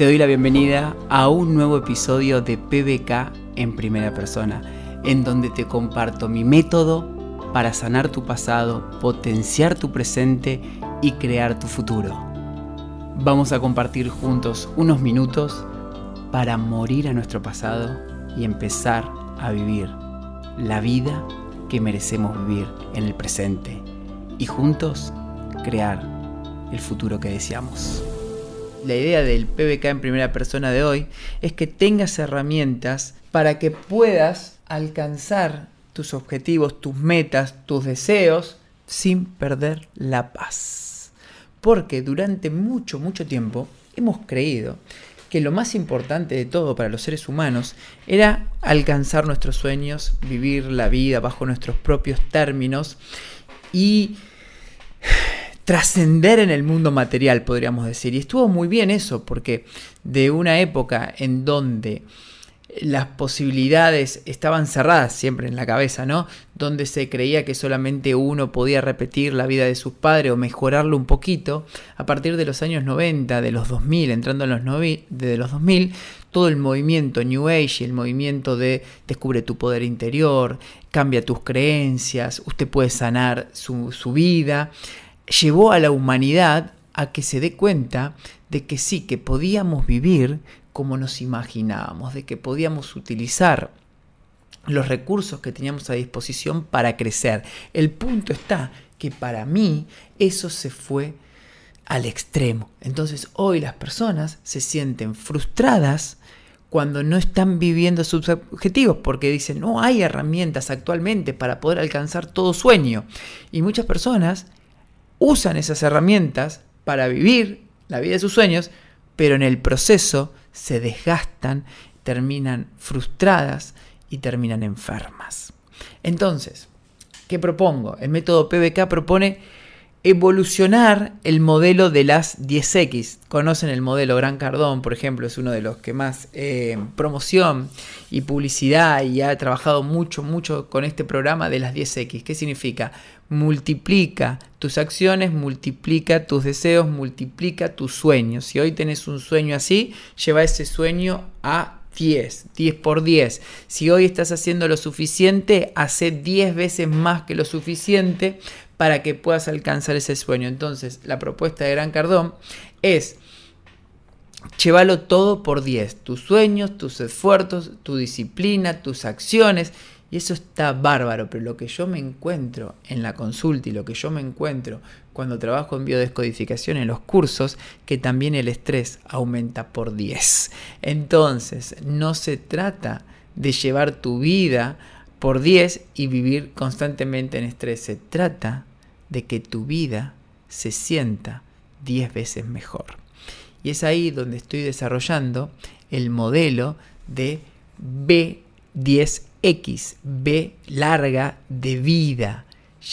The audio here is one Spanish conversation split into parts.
Te doy la bienvenida a un nuevo episodio de PBK en primera persona, en donde te comparto mi método para sanar tu pasado, potenciar tu presente y crear tu futuro. Vamos a compartir juntos unos minutos para morir a nuestro pasado y empezar a vivir la vida que merecemos vivir en el presente y juntos crear el futuro que deseamos la idea del PBK en primera persona de hoy es que tengas herramientas para que puedas alcanzar tus objetivos, tus metas, tus deseos sin perder la paz. Porque durante mucho, mucho tiempo hemos creído que lo más importante de todo para los seres humanos era alcanzar nuestros sueños, vivir la vida bajo nuestros propios términos y trascender en el mundo material, podríamos decir. Y estuvo muy bien eso, porque de una época en donde las posibilidades estaban cerradas siempre en la cabeza, ¿no? Donde se creía que solamente uno podía repetir la vida de sus padres o mejorarlo un poquito, a partir de los años 90, de los 2000, entrando en los de los 2000, todo el movimiento New Age, el movimiento de descubre tu poder interior, cambia tus creencias, usted puede sanar su, su vida, llevó a la humanidad a que se dé cuenta de que sí, que podíamos vivir como nos imaginábamos, de que podíamos utilizar los recursos que teníamos a disposición para crecer. El punto está que para mí eso se fue al extremo. Entonces hoy las personas se sienten frustradas cuando no están viviendo sus objetivos, porque dicen, no hay herramientas actualmente para poder alcanzar todo sueño. Y muchas personas usan esas herramientas para vivir la vida de sus sueños, pero en el proceso se desgastan, terminan frustradas y terminan enfermas. Entonces, ¿qué propongo? El método PBK propone evolucionar el modelo de las 10X. Conocen el modelo Gran Cardón, por ejemplo, es uno de los que más eh, promoción y publicidad y ha trabajado mucho, mucho con este programa de las 10X. ¿Qué significa? Multiplica tus acciones, multiplica tus deseos, multiplica tus sueños. Si hoy tenés un sueño así, lleva ese sueño a 10, 10 por 10. Si hoy estás haciendo lo suficiente, hace 10 veces más que lo suficiente para que puedas alcanzar ese sueño. Entonces, la propuesta de Gran Cardón es llévalo todo por 10. Tus sueños, tus esfuerzos, tu disciplina, tus acciones. Y eso está bárbaro, pero lo que yo me encuentro en la consulta y lo que yo me encuentro cuando trabajo en biodescodificación en los cursos, que también el estrés aumenta por 10. Entonces, no se trata de llevar tu vida por 10 y vivir constantemente en estrés. Se trata de que tu vida se sienta 10 veces mejor. Y es ahí donde estoy desarrollando el modelo de B10X, B larga de vida,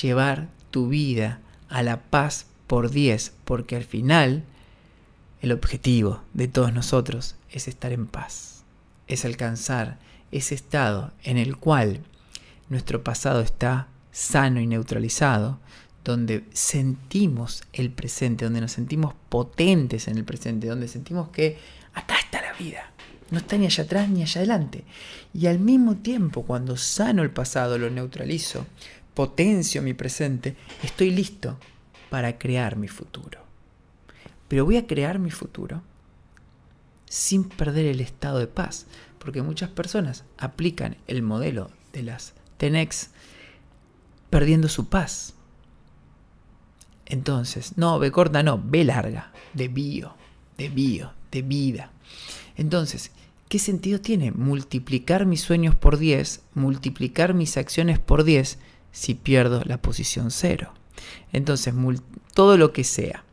llevar tu vida a la paz por 10, porque al final el objetivo de todos nosotros es estar en paz, es alcanzar ese estado en el cual nuestro pasado está sano y neutralizado, donde sentimos el presente, donde nos sentimos potentes en el presente, donde sentimos que acá está la vida, no está ni allá atrás ni allá adelante. Y al mismo tiempo, cuando sano el pasado, lo neutralizo, potencio mi presente, estoy listo para crear mi futuro. Pero voy a crear mi futuro sin perder el estado de paz, porque muchas personas aplican el modelo de las Tenex perdiendo su paz entonces, no, B corta no, B larga, de bio, de bio, de vida. Entonces, ¿qué sentido tiene multiplicar mis sueños por 10, multiplicar mis acciones por 10 si pierdo la posición 0? Entonces, todo lo que sea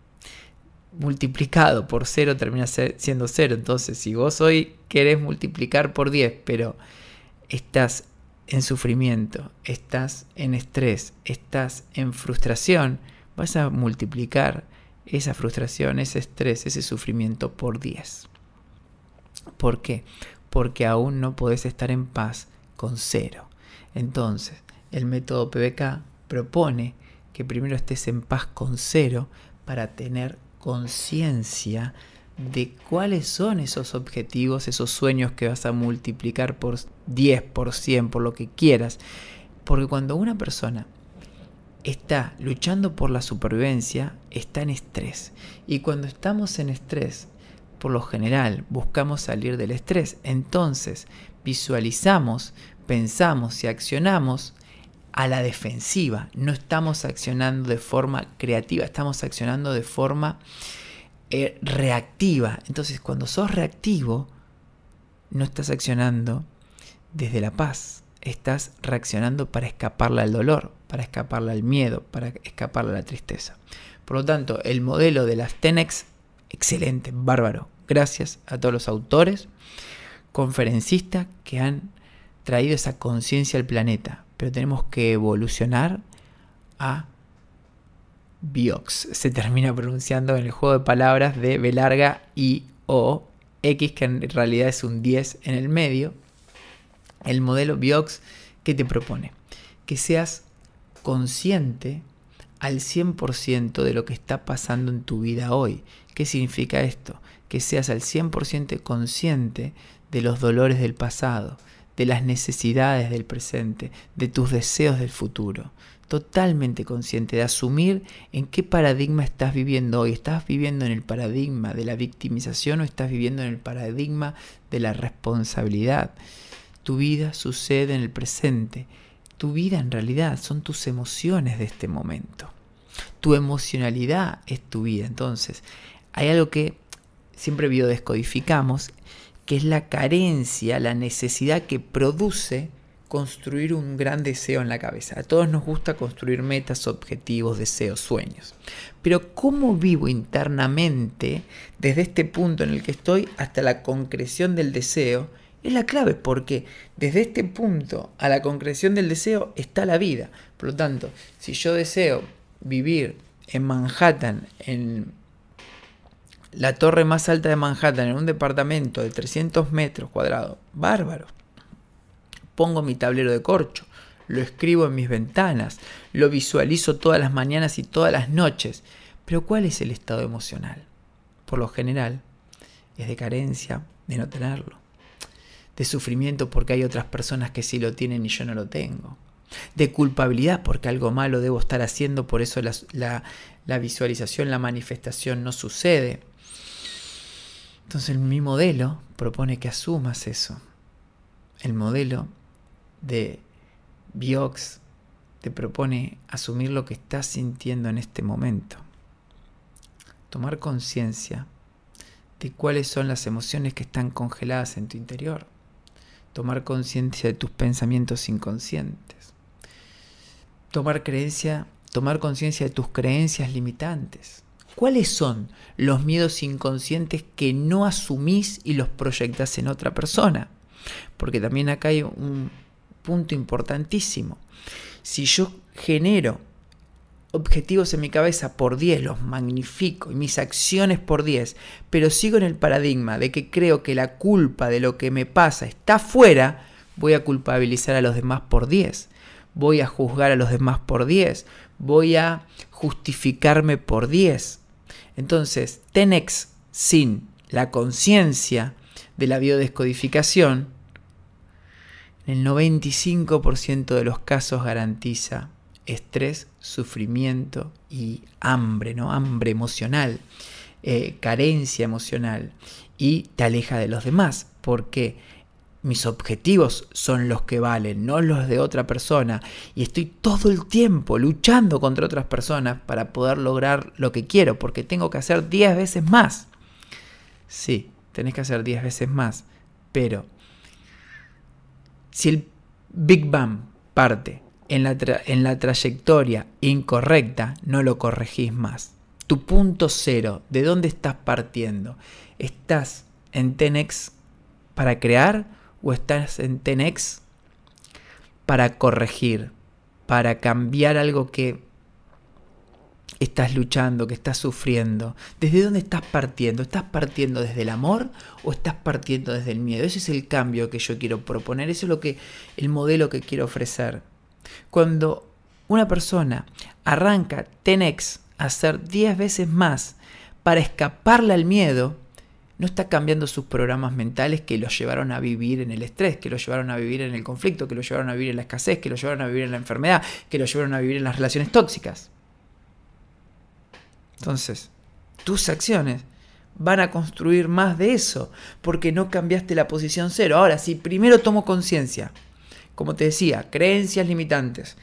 multiplicado por 0 termina siendo 0. Entonces, si vos hoy querés multiplicar por 10, pero estás en sufrimiento, estás en estrés, estás en frustración, vas a multiplicar esa frustración, ese estrés, ese sufrimiento por 10. ¿Por qué? Porque aún no podés estar en paz con cero. Entonces, el método PBK propone que primero estés en paz con cero para tener conciencia de cuáles son esos objetivos, esos sueños que vas a multiplicar por 10, por 100, por lo que quieras. Porque cuando una persona está luchando por la supervivencia, está en estrés. Y cuando estamos en estrés, por lo general buscamos salir del estrés. Entonces visualizamos, pensamos y accionamos a la defensiva. No estamos accionando de forma creativa, estamos accionando de forma eh, reactiva. Entonces cuando sos reactivo, no estás accionando desde la paz, estás reaccionando para escaparle al dolor, para escaparle al miedo, para escaparle a la tristeza. Por lo tanto, el modelo de las TENEX, excelente, bárbaro. Gracias a todos los autores, conferencistas que han traído esa conciencia al planeta. Pero tenemos que evolucionar a Biox. Se termina pronunciando en el juego de palabras de B larga y O X, que en realidad es un 10 en el medio. El modelo Biox que te propone que seas consciente al 100% de lo que está pasando en tu vida hoy. ¿Qué significa esto? Que seas al 100% consciente de los dolores del pasado, de las necesidades del presente, de tus deseos del futuro. Totalmente consciente de asumir en qué paradigma estás viviendo hoy. ¿Estás viviendo en el paradigma de la victimización o estás viviendo en el paradigma de la responsabilidad? Tu vida sucede en el presente tu vida en realidad son tus emociones de este momento. Tu emocionalidad es tu vida. Entonces, hay algo que siempre biodescodificamos, que es la carencia, la necesidad que produce construir un gran deseo en la cabeza. A todos nos gusta construir metas, objetivos, deseos, sueños. Pero ¿cómo vivo internamente desde este punto en el que estoy hasta la concreción del deseo? Es la clave porque desde este punto a la concreción del deseo está la vida. Por lo tanto, si yo deseo vivir en Manhattan, en la torre más alta de Manhattan, en un departamento de 300 metros cuadrados, bárbaro. Pongo mi tablero de corcho, lo escribo en mis ventanas, lo visualizo todas las mañanas y todas las noches. Pero ¿cuál es el estado emocional? Por lo general, es de carencia, de no tenerlo de sufrimiento porque hay otras personas que sí lo tienen y yo no lo tengo, de culpabilidad porque algo malo debo estar haciendo, por eso la, la visualización, la manifestación no sucede. Entonces mi modelo propone que asumas eso. El modelo de Biox te propone asumir lo que estás sintiendo en este momento. Tomar conciencia de cuáles son las emociones que están congeladas en tu interior tomar conciencia de tus pensamientos inconscientes, tomar creencia, tomar conciencia de tus creencias limitantes. ¿Cuáles son los miedos inconscientes que no asumís y los proyectas en otra persona? Porque también acá hay un punto importantísimo. Si yo genero objetivos en mi cabeza por 10, los magnifico y mis acciones por 10, pero sigo en el paradigma de que creo que la culpa de lo que me pasa está fuera, voy a culpabilizar a los demás por 10, voy a juzgar a los demás por 10, voy a justificarme por 10. Entonces, Tenex sin la conciencia de la biodescodificación, en el 95% de los casos garantiza estrés, sufrimiento y hambre, ¿no? Hambre emocional, eh, carencia emocional y te aleja de los demás porque mis objetivos son los que valen, no los de otra persona. Y estoy todo el tiempo luchando contra otras personas para poder lograr lo que quiero, porque tengo que hacer 10 veces más. Sí, tenés que hacer 10 veces más. Pero si el Big Bang parte en la, en la trayectoria incorrecta, no lo corregís más. Tu punto cero, ¿de dónde estás partiendo? ¿Estás en Tenex para crear o estás en Tenex para corregir, para cambiar algo que estás luchando, que estás sufriendo? ¿Desde dónde estás partiendo? ¿Estás partiendo desde el amor o estás partiendo desde el miedo? Ese es el cambio que yo quiero proponer, ese es lo que el modelo que quiero ofrecer. Cuando una persona arranca Tenex a hacer 10 veces más para escaparle al miedo, no está cambiando sus programas mentales que los llevaron a vivir en el estrés, que los llevaron a vivir en el conflicto, que los llevaron a vivir en la escasez, que los llevaron a vivir en la enfermedad, que los llevaron a vivir en las relaciones tóxicas. Entonces, tus acciones van a construir más de eso, porque no cambiaste la posición cero. Ahora, si primero tomo conciencia, como te decía, creencias limitantes,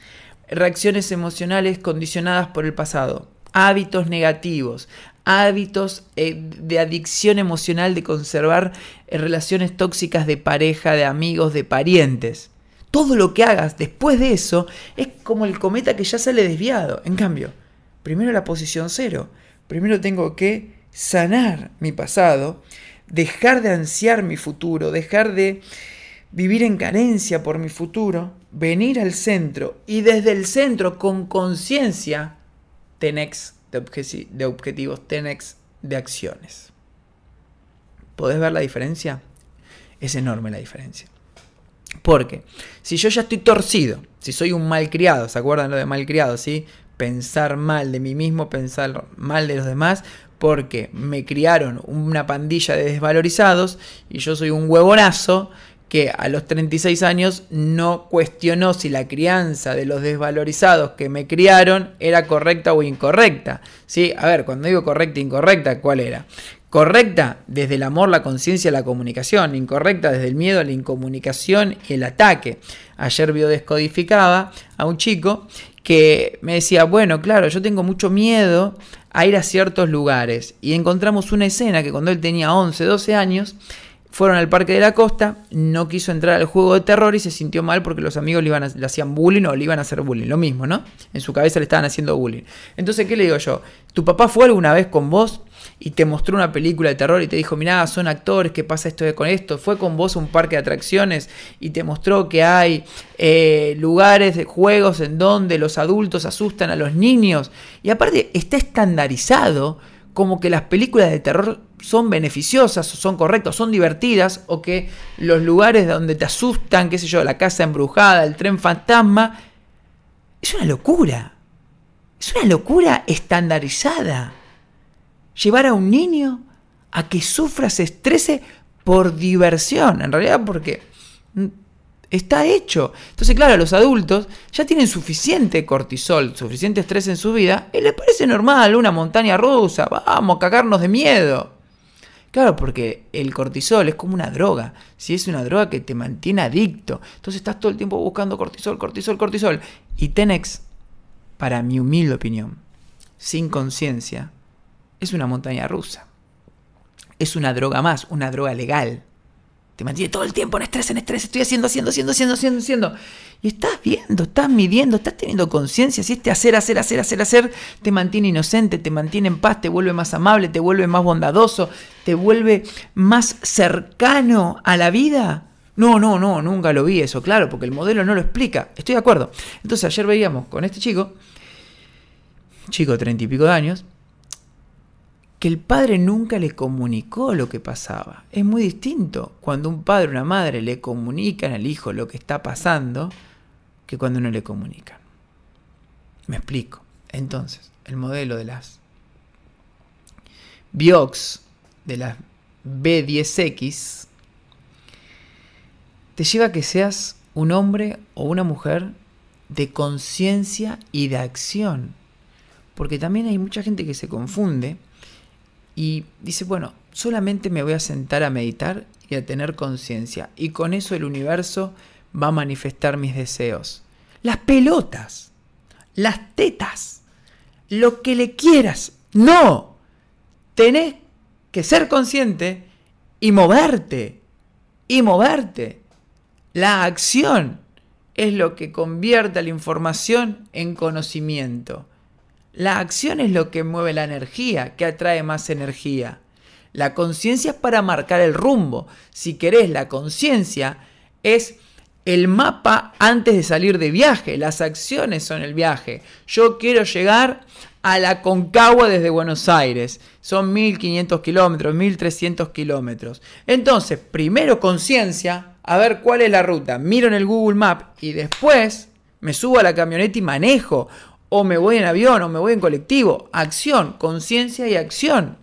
reacciones emocionales condicionadas por el pasado, hábitos negativos, hábitos eh, de adicción emocional de conservar eh, relaciones tóxicas de pareja, de amigos, de parientes. Todo lo que hagas después de eso es como el cometa que ya sale desviado. En cambio, primero la posición cero. Primero tengo que sanar mi pasado, dejar de ansiar mi futuro, dejar de vivir en carencia por mi futuro, venir al centro y desde el centro con conciencia, tenex de, objetivos, tenex de acciones. ¿Podés ver la diferencia? Es enorme la diferencia. Porque si yo ya estoy torcido, si soy un malcriado, ¿se acuerdan lo de malcriado? ¿sí? Pensar mal de mí mismo, pensar mal de los demás, porque me criaron una pandilla de desvalorizados y yo soy un huevonazo que a los 36 años no cuestionó si la crianza de los desvalorizados que me criaron era correcta o incorrecta. ¿Sí? A ver, cuando digo correcta e incorrecta, ¿cuál era? Correcta desde el amor, la conciencia, la comunicación. Incorrecta desde el miedo, la incomunicación y el ataque. Ayer biodescodificaba a un chico que me decía, bueno, claro, yo tengo mucho miedo a ir a ciertos lugares. Y encontramos una escena que cuando él tenía 11, 12 años, fueron al Parque de la Costa, no quiso entrar al juego de terror y se sintió mal porque los amigos le, iban le hacían bullying o le iban a hacer bullying, lo mismo, ¿no? En su cabeza le estaban haciendo bullying. Entonces, ¿qué le digo yo? ¿Tu papá fue alguna vez con vos y te mostró una película de terror y te dijo, mirá, son actores, ¿qué pasa esto con esto? ¿Fue con vos a un parque de atracciones y te mostró que hay eh, lugares de juegos en donde los adultos asustan a los niños? Y aparte, está estandarizado como que las películas de terror son beneficiosas, son correctas, son divertidas, o que los lugares donde te asustan, qué sé yo, la casa embrujada, el tren fantasma, es una locura. Es una locura estandarizada. Llevar a un niño a que sufra, se estrese por diversión, en realidad porque Está hecho. Entonces, claro, los adultos ya tienen suficiente cortisol, suficiente estrés en su vida, y les parece normal una montaña rusa, vamos a cagarnos de miedo. Claro, porque el cortisol es como una droga. Si es una droga que te mantiene adicto. Entonces estás todo el tiempo buscando cortisol, cortisol, cortisol. Y Tenex, para mi humilde opinión, sin conciencia, es una montaña rusa. Es una droga más, una droga legal. Te mantiene todo el tiempo en estrés, en estrés. Estoy haciendo, haciendo, haciendo, haciendo, haciendo, haciendo. Y estás viendo, estás midiendo, estás teniendo conciencia. Si este hacer, hacer, hacer, hacer, hacer te mantiene inocente, te mantiene en paz, te vuelve más amable, te vuelve más bondadoso, te vuelve más cercano a la vida. No, no, no, nunca lo vi eso, claro, porque el modelo no lo explica. Estoy de acuerdo. Entonces ayer veíamos con este chico, chico de treinta y pico de años, que el padre nunca le comunicó lo que pasaba. Es muy distinto cuando un padre o una madre le comunican al hijo lo que está pasando que cuando no le comunican. Me explico. Entonces, el modelo de las Biox, de las B10X, te lleva a que seas un hombre o una mujer de conciencia y de acción. Porque también hay mucha gente que se confunde y dice, bueno, solamente me voy a sentar a meditar y a tener conciencia. Y con eso el universo va a manifestar mis deseos. Las pelotas, las tetas, lo que le quieras. No, tenés que ser consciente y moverte. Y moverte. La acción es lo que convierte la información en conocimiento. La acción es lo que mueve la energía, que atrae más energía. La conciencia es para marcar el rumbo. Si querés, la conciencia es el mapa antes de salir de viaje. Las acciones son el viaje. Yo quiero llegar a la Concagua desde Buenos Aires. Son 1500 kilómetros, 1300 kilómetros. Entonces, primero conciencia, a ver cuál es la ruta. Miro en el Google Map y después me subo a la camioneta y manejo o me voy en avión o me voy en colectivo. Acción, conciencia y acción.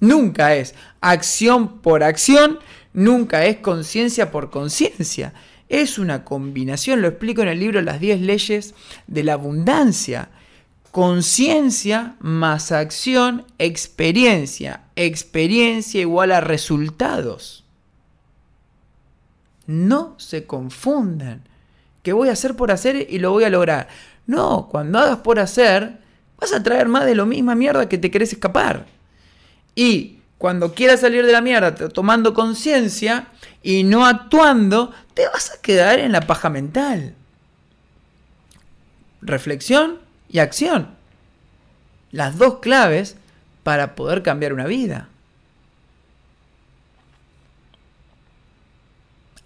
Nunca es acción por acción, nunca es conciencia por conciencia. Es una combinación, lo explico en el libro Las 10 leyes de la abundancia. Conciencia más acción, experiencia. Experiencia igual a resultados. No se confundan. Que voy a hacer por hacer y lo voy a lograr. No, cuando hagas por hacer, vas a traer más de lo misma mierda que te querés escapar. Y cuando quieras salir de la mierda tomando conciencia y no actuando, te vas a quedar en la paja mental. Reflexión y acción. Las dos claves para poder cambiar una vida.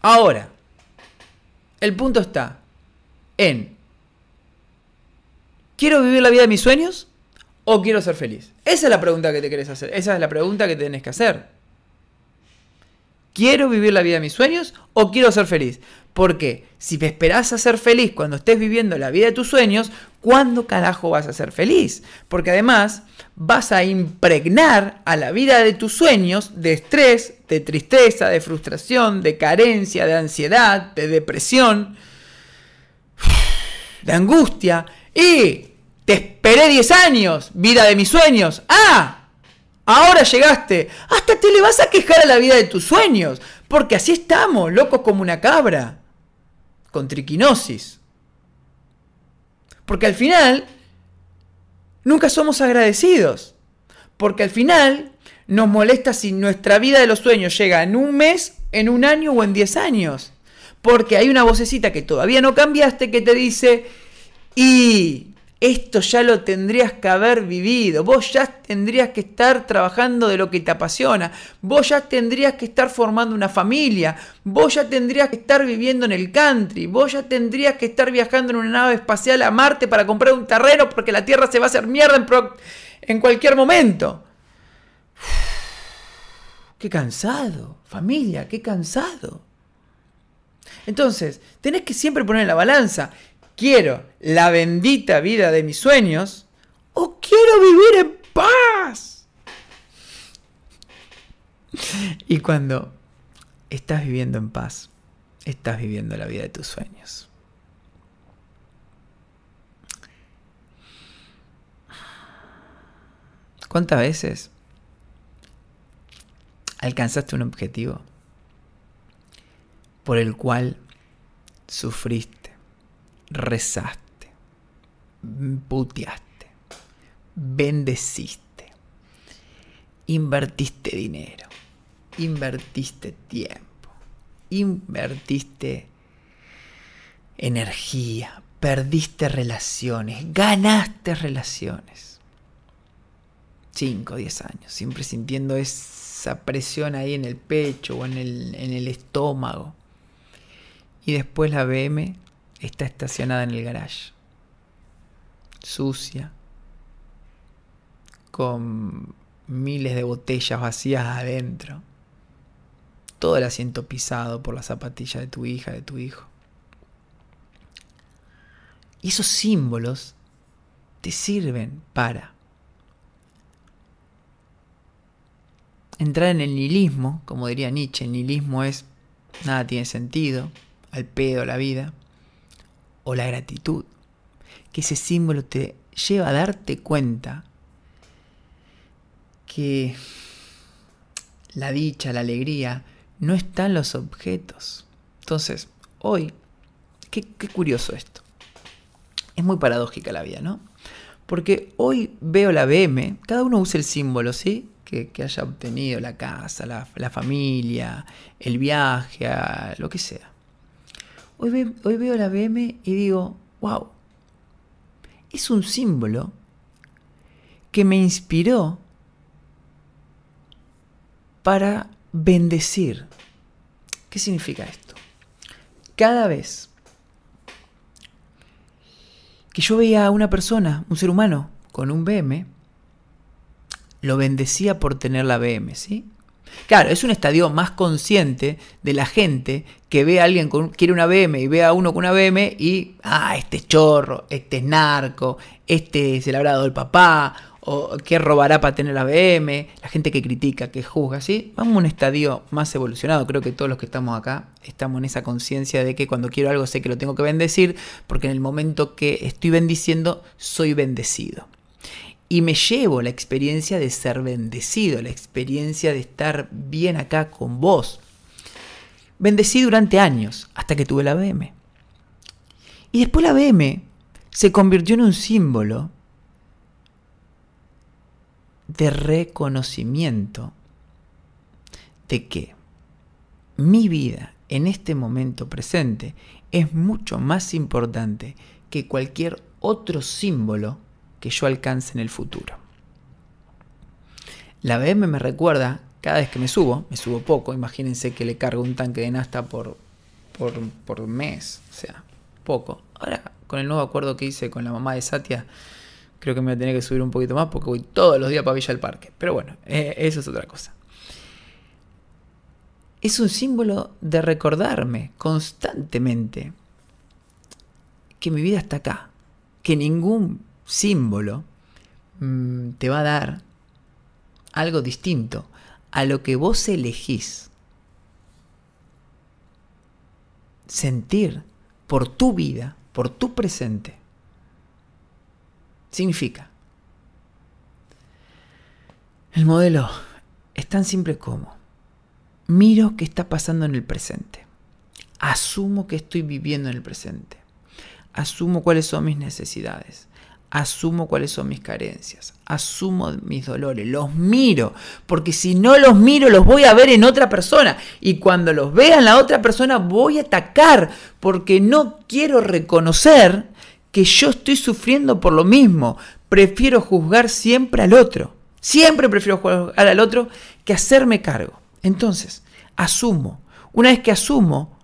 Ahora, el punto está en, ¿quiero vivir la vida de mis sueños o quiero ser feliz? Esa es la pregunta que te querés hacer, esa es la pregunta que tenés que hacer. ¿Quiero vivir la vida de mis sueños o quiero ser feliz? Porque si te esperás a ser feliz cuando estés viviendo la vida de tus sueños, ¿cuándo carajo vas a ser feliz? Porque además vas a impregnar a la vida de tus sueños de estrés, de tristeza, de frustración, de carencia, de ansiedad, de depresión, de angustia. Y te esperé 10 años, vida de mis sueños. ¡Ah! Ahora llegaste. Hasta te le vas a quejar a la vida de tus sueños. Porque así estamos, locos como una cabra. Con triquinosis. Porque al final, nunca somos agradecidos. Porque al final, nos molesta si nuestra vida de los sueños llega en un mes, en un año o en 10 años. Porque hay una vocecita que todavía no cambiaste que te dice, y esto ya lo tendrías que haber vivido, vos ya tendrías que estar trabajando de lo que te apasiona, vos ya tendrías que estar formando una familia, vos ya tendrías que estar viviendo en el country, vos ya tendrías que estar viajando en una nave espacial a Marte para comprar un terreno porque la Tierra se va a hacer mierda en, en cualquier momento. qué cansado, familia, qué cansado. Entonces, tenés que siempre poner en la balanza quiero la bendita vida de mis sueños o quiero vivir en paz. Y cuando estás viviendo en paz, estás viviendo la vida de tus sueños. ¿Cuántas veces alcanzaste un objetivo por el cual sufriste? Rezaste, puteaste, bendeciste, invertiste dinero, invertiste tiempo, invertiste energía, perdiste relaciones, ganaste relaciones. 5, 10 años, siempre sintiendo esa presión ahí en el pecho o en el, en el estómago. Y después la BM está estacionada en el garage. Sucia. Con miles de botellas vacías adentro. Todo el asiento pisado por la zapatilla de tu hija, de tu hijo. Y esos símbolos te sirven para entrar en el nihilismo, como diría Nietzsche, el nihilismo es nada tiene sentido, al pedo la vida o la gratitud, que ese símbolo te lleva a darte cuenta que la dicha, la alegría, no está en los objetos. Entonces, hoy, qué, curioso esto. Es muy paradójica la vida, ¿no? Porque hoy veo la BM, cada uno usa el símbolo, ¿sí? Que, haya obtenido la casa, la, la familia, el viaje, lo que sea. Hoy, veo la BM y digo, wow, es un símbolo que me inspiró para bendecir. ¿Qué significa esto? Cada vez que yo veía a una persona, un ser humano, con un BM, lo bendecía por tener la BM, ¿sí? Claro, es un estadio más consciente de la gente que ve a alguien con quiere una BM y ve a uno con una BM y, ah, este es chorro, este es narco, este se le habrá dado el papá, o qué robará para tener la BM, la gente que critica, que juzga, ¿sí? Vamos a un estadio más evolucionado. Creo que todos los que estamos acá estamos en esa conciencia de que cuando quiero algo sé que lo tengo que bendecir, porque en el momento que estoy bendiciendo, soy bendecido. Y me llevo la experiencia de ser bendecido, la experiencia de estar bien acá con vos. Bendecí durante años, hasta que tuve la BM. Y después la BM se convirtió en un símbolo de reconocimiento de que mi vida en este momento presente es mucho más importante que cualquier otro símbolo que yo alcance en el futuro. La BM me recuerda, cada vez que me subo, me subo poco, imagínense que le cargo un tanque de nasta por, por, por mes, o sea, poco. Ahora, con el nuevo acuerdo que hice con la mamá de Satya, Creo que me voy a tener que subir un poquito más porque voy todos los días para Villa del Parque. Pero bueno, eh, eso es otra cosa. Es un símbolo de recordarme constantemente que mi vida está acá. Que ningún símbolo mm, te va a dar algo distinto a lo que vos elegís sentir por tu vida, por tu presente. Significa, el modelo es tan simple como, miro qué está pasando en el presente, asumo que estoy viviendo en el presente, asumo cuáles son mis necesidades, asumo cuáles son mis carencias, asumo mis dolores, los miro, porque si no los miro los voy a ver en otra persona y cuando los vea en la otra persona voy a atacar porque no quiero reconocer que yo estoy sufriendo por lo mismo. Prefiero juzgar siempre al otro. Siempre prefiero juzgar al otro que hacerme cargo. Entonces, asumo. Una vez que asumo,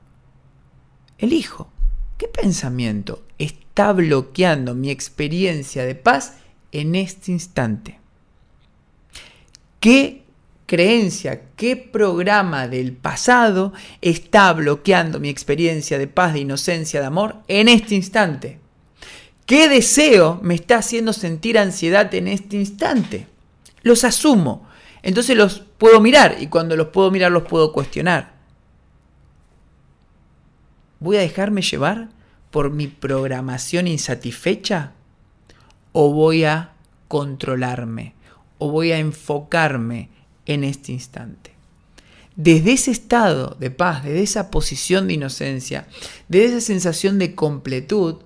elijo. ¿Qué pensamiento está bloqueando mi experiencia de paz en este instante? ¿Qué creencia, qué programa del pasado está bloqueando mi experiencia de paz, de inocencia, de amor en este instante? ¿Qué deseo me está haciendo sentir ansiedad en este instante? Los asumo. Entonces los puedo mirar y cuando los puedo mirar los puedo cuestionar. ¿Voy a dejarme llevar por mi programación insatisfecha? ¿O voy a controlarme? ¿O voy a enfocarme en este instante? Desde ese estado de paz, desde esa posición de inocencia, desde esa sensación de completud,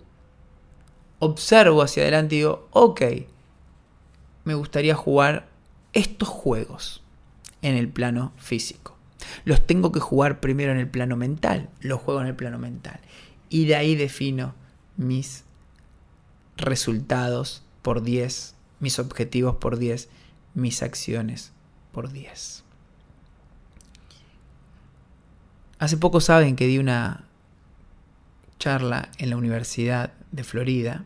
observo hacia adelante y digo, ok, me gustaría jugar estos juegos en el plano físico. Los tengo que jugar primero en el plano mental, los juego en el plano mental. Y de ahí defino mis resultados por 10, mis objetivos por 10, mis acciones por 10. Hace poco saben que di una charla en la Universidad de Florida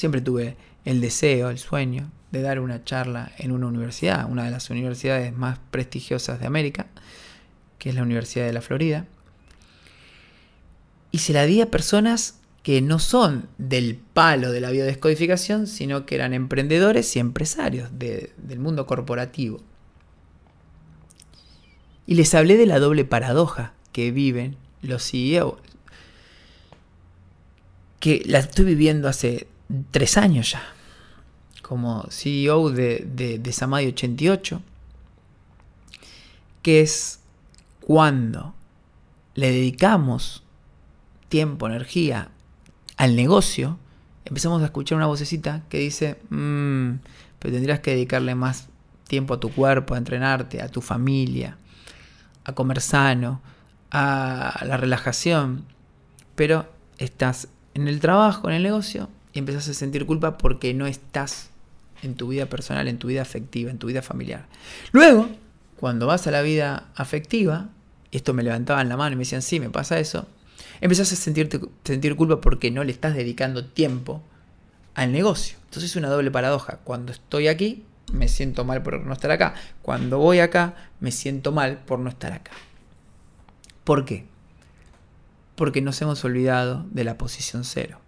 Siempre tuve el deseo, el sueño de dar una charla en una universidad, una de las universidades más prestigiosas de América, que es la Universidad de la Florida. Y se la di a personas que no son del palo de la biodescodificación, sino que eran emprendedores y empresarios del mundo corporativo. Y les hablé de la doble paradoja que viven los CEO, que la estoy viviendo hace tres años ya, como CEO de, de, de Samadhi 88, que es cuando le dedicamos tiempo, energía al negocio, empezamos a escuchar una vocecita que dice, mmm, pero tendrías que dedicarle más tiempo a tu cuerpo, a entrenarte, a tu familia, a comer sano, a la relajación, pero estás en el trabajo, en el negocio, y empezás a sentir culpa porque no estás en tu vida personal, en tu vida afectiva, en tu vida familiar. Luego, cuando vas a la vida afectiva, esto me levantaban la mano y me decían, sí, me pasa eso, empezás a sentirte, sentir culpa porque no le estás dedicando tiempo al negocio. Entonces es una doble paradoja. Cuando estoy aquí, me siento mal por no estar acá. Cuando voy acá, me siento mal por no estar acá. ¿Por qué? Porque nos hemos olvidado de la posición cero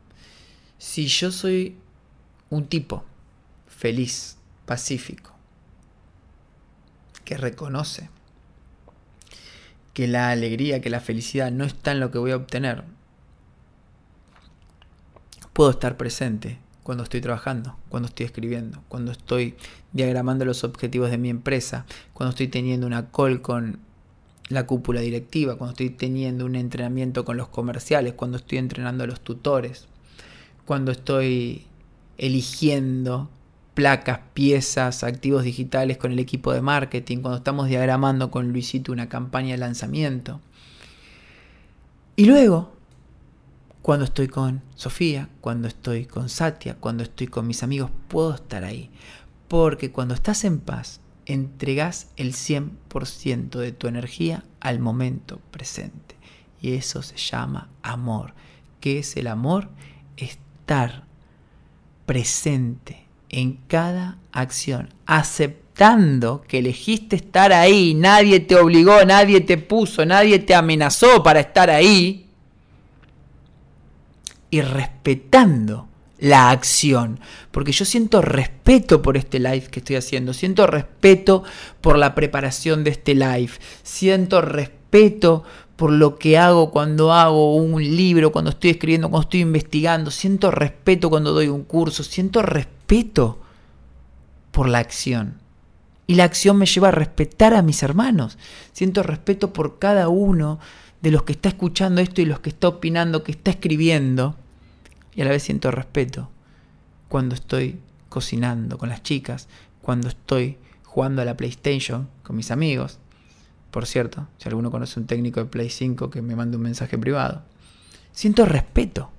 si yo soy un tipo feliz, pacífico, que reconoce que la alegría, que la felicidad no está en lo que voy a obtener. Puedo estar presente cuando estoy trabajando, cuando estoy escribiendo, cuando estoy diagramando los objetivos de mi empresa, cuando estoy teniendo una call con la cúpula directiva, cuando estoy teniendo un entrenamiento con los comerciales, cuando estoy entrenando a los tutores, cuando estoy eligiendo placas, piezas, activos digitales con el equipo de marketing, cuando estamos diagramando con Luisito una campaña de lanzamiento. Y luego, cuando estoy con Sofía, cuando estoy con Satya, cuando estoy con mis amigos, puedo estar ahí. Porque cuando estás en paz, entregas el 100% de tu energía al momento presente. Y eso se llama amor. ¿Qué es el amor? Estar presente en cada acción, aceptando que elegiste estar ahí, nadie te obligó, nadie te puso, nadie te amenazó para estar ahí, y respetando la acción, porque yo siento respeto por este live que estoy haciendo, siento respeto por la preparación de este live, siento respeto por lo que hago cuando hago un libro, cuando estoy escribiendo, cuando estoy investigando, siento respeto cuando doy un curso, siento respeto por la acción. Y la acción me lleva a respetar a mis hermanos. Siento respeto por cada uno de los que está escuchando esto y los que está opinando, que está escribiendo. Y a la vez siento respeto cuando estoy cocinando con las chicas, cuando estoy jugando a la PlayStation con mis amigos. Por cierto, si alguno conoce un técnico de Play 5 que me mande un mensaje privado. Siento respeto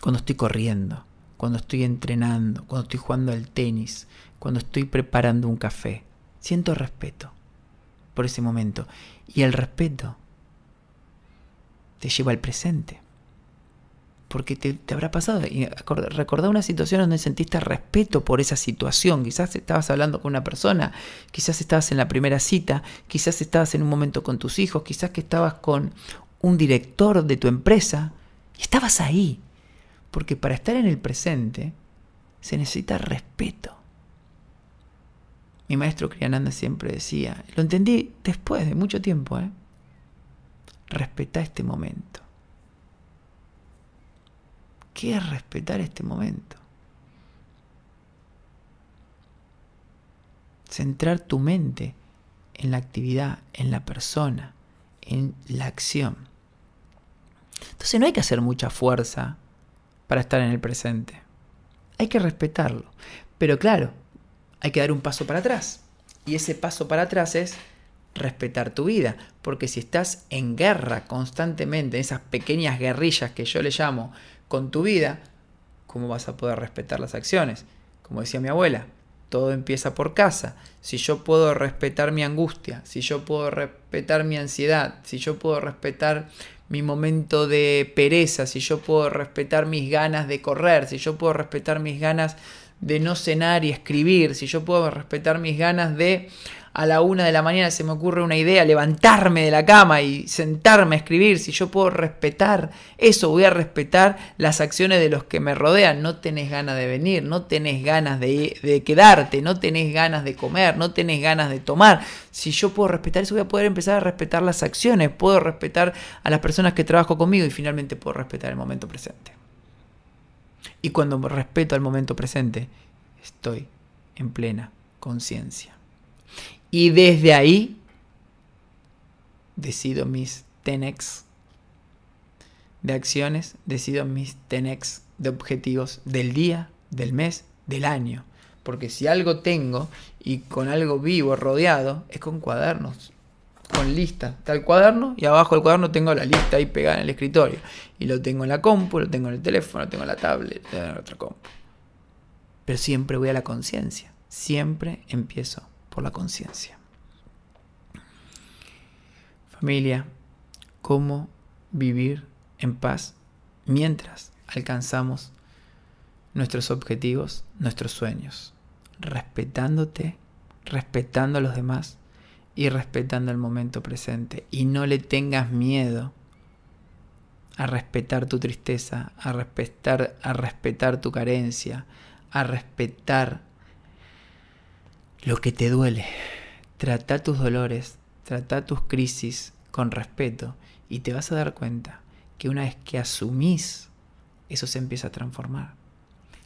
cuando estoy corriendo, cuando estoy entrenando, cuando estoy jugando al tenis, cuando estoy preparando un café. Siento respeto por ese momento. Y el respeto te lleva al presente. Porque te, habrá pasado, y recordá una situación donde sentiste respeto por esa situación. Quizás estabas hablando con una persona, quizás estabas en la primera cita, quizás estabas en un momento con tus hijos, quizás que estabas con un director de tu empresa y estabas ahí. Porque para estar en el presente se necesita respeto. Mi maestro Kriyananda siempre decía, lo entendí después de mucho tiempo, ¿eh? respeta este momento. ¿Qué es respetar este momento? Centrar tu mente en la actividad, en la persona, en la acción. Entonces no hay que hacer mucha fuerza para estar en el presente. Hay que respetarlo. Pero claro, hay que dar un paso para atrás. Y ese paso para atrás es respetar tu vida. Porque si estás en guerra constantemente, esas pequeñas guerrillas que yo le llamo, con tu vida, ¿cómo vas a poder respetar las acciones? Como decía mi abuela, todo empieza por casa. Si yo puedo respetar mi angustia, si yo puedo respetar mi ansiedad, si yo puedo respetar mi momento de pereza, si yo puedo respetar mis ganas de correr, si yo puedo respetar mis ganas de no cenar y escribir, si yo puedo respetar mis ganas de a la una de la mañana se me ocurre una idea, levantarme de la cama y sentarme a escribir, si yo puedo respetar eso, voy a respetar las acciones de los que me rodean, no tenés ganas de venir, no tenés ganas de, de quedarte, no tenés ganas de comer, no tenés ganas de tomar, si yo puedo respetar eso, voy a poder empezar a respetar las acciones, puedo respetar a las personas que trabajo conmigo y finalmente puedo respetar el momento presente. Y cuando respeto al momento presente, estoy en plena conciencia. Y desde ahí decido mis 10x de acciones, decido mis 10x de objetivos del día, del mes, del año. Porque si algo tengo y con algo vivo, rodeado, es con cuadernos, con lista. Está el cuaderno y abajo del cuaderno tengo la lista ahí pegada en el escritorio. Y lo tengo en la compu, lo tengo en el teléfono, lo tengo en la tablet, lo tengo en otra compu. Pero siempre voy a la conciencia. Siempre empiezo por la conciencia. Familia, ¿cómo vivir en paz mientras alcanzamos nuestros objetivos, nuestros sueños? Respetándote, respetando a los demás y respetando el momento presente. Y no le tengas miedo a respetar tu tristeza, a respetar, a respetar tu carencia, a respetar lo que te duele. Trata tus dolores, trata tus crisis con respeto y te vas a dar cuenta que una vez que asumís, eso se empieza a transformar.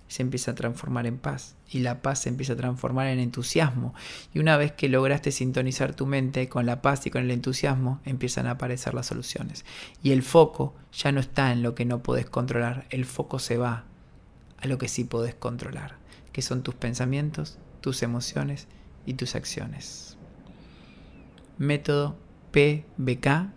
Se empieza a transformar en paz y la paz se empieza a transformar en entusiasmo. Y una vez que lograste sintonizar tu mente con la paz y con el entusiasmo, empiezan a aparecer las soluciones. Y el foco ya no está en lo que no puedes controlar, el foco se va a lo que sí puedes controlar, que son tus pensamientos, tus emociones y tus acciones. Método PBK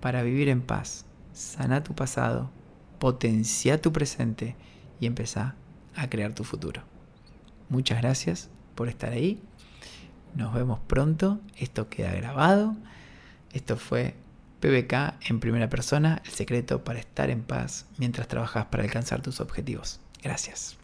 para vivir en paz. Sana tu pasado, potencia tu presente y empezá a crear tu futuro. Muchas gracias por estar ahí. Nos vemos pronto. Esto queda grabado. Esto fue PBK en primera persona, el secreto para estar en paz mientras trabajas para alcanzar tus objetivos. Gracias.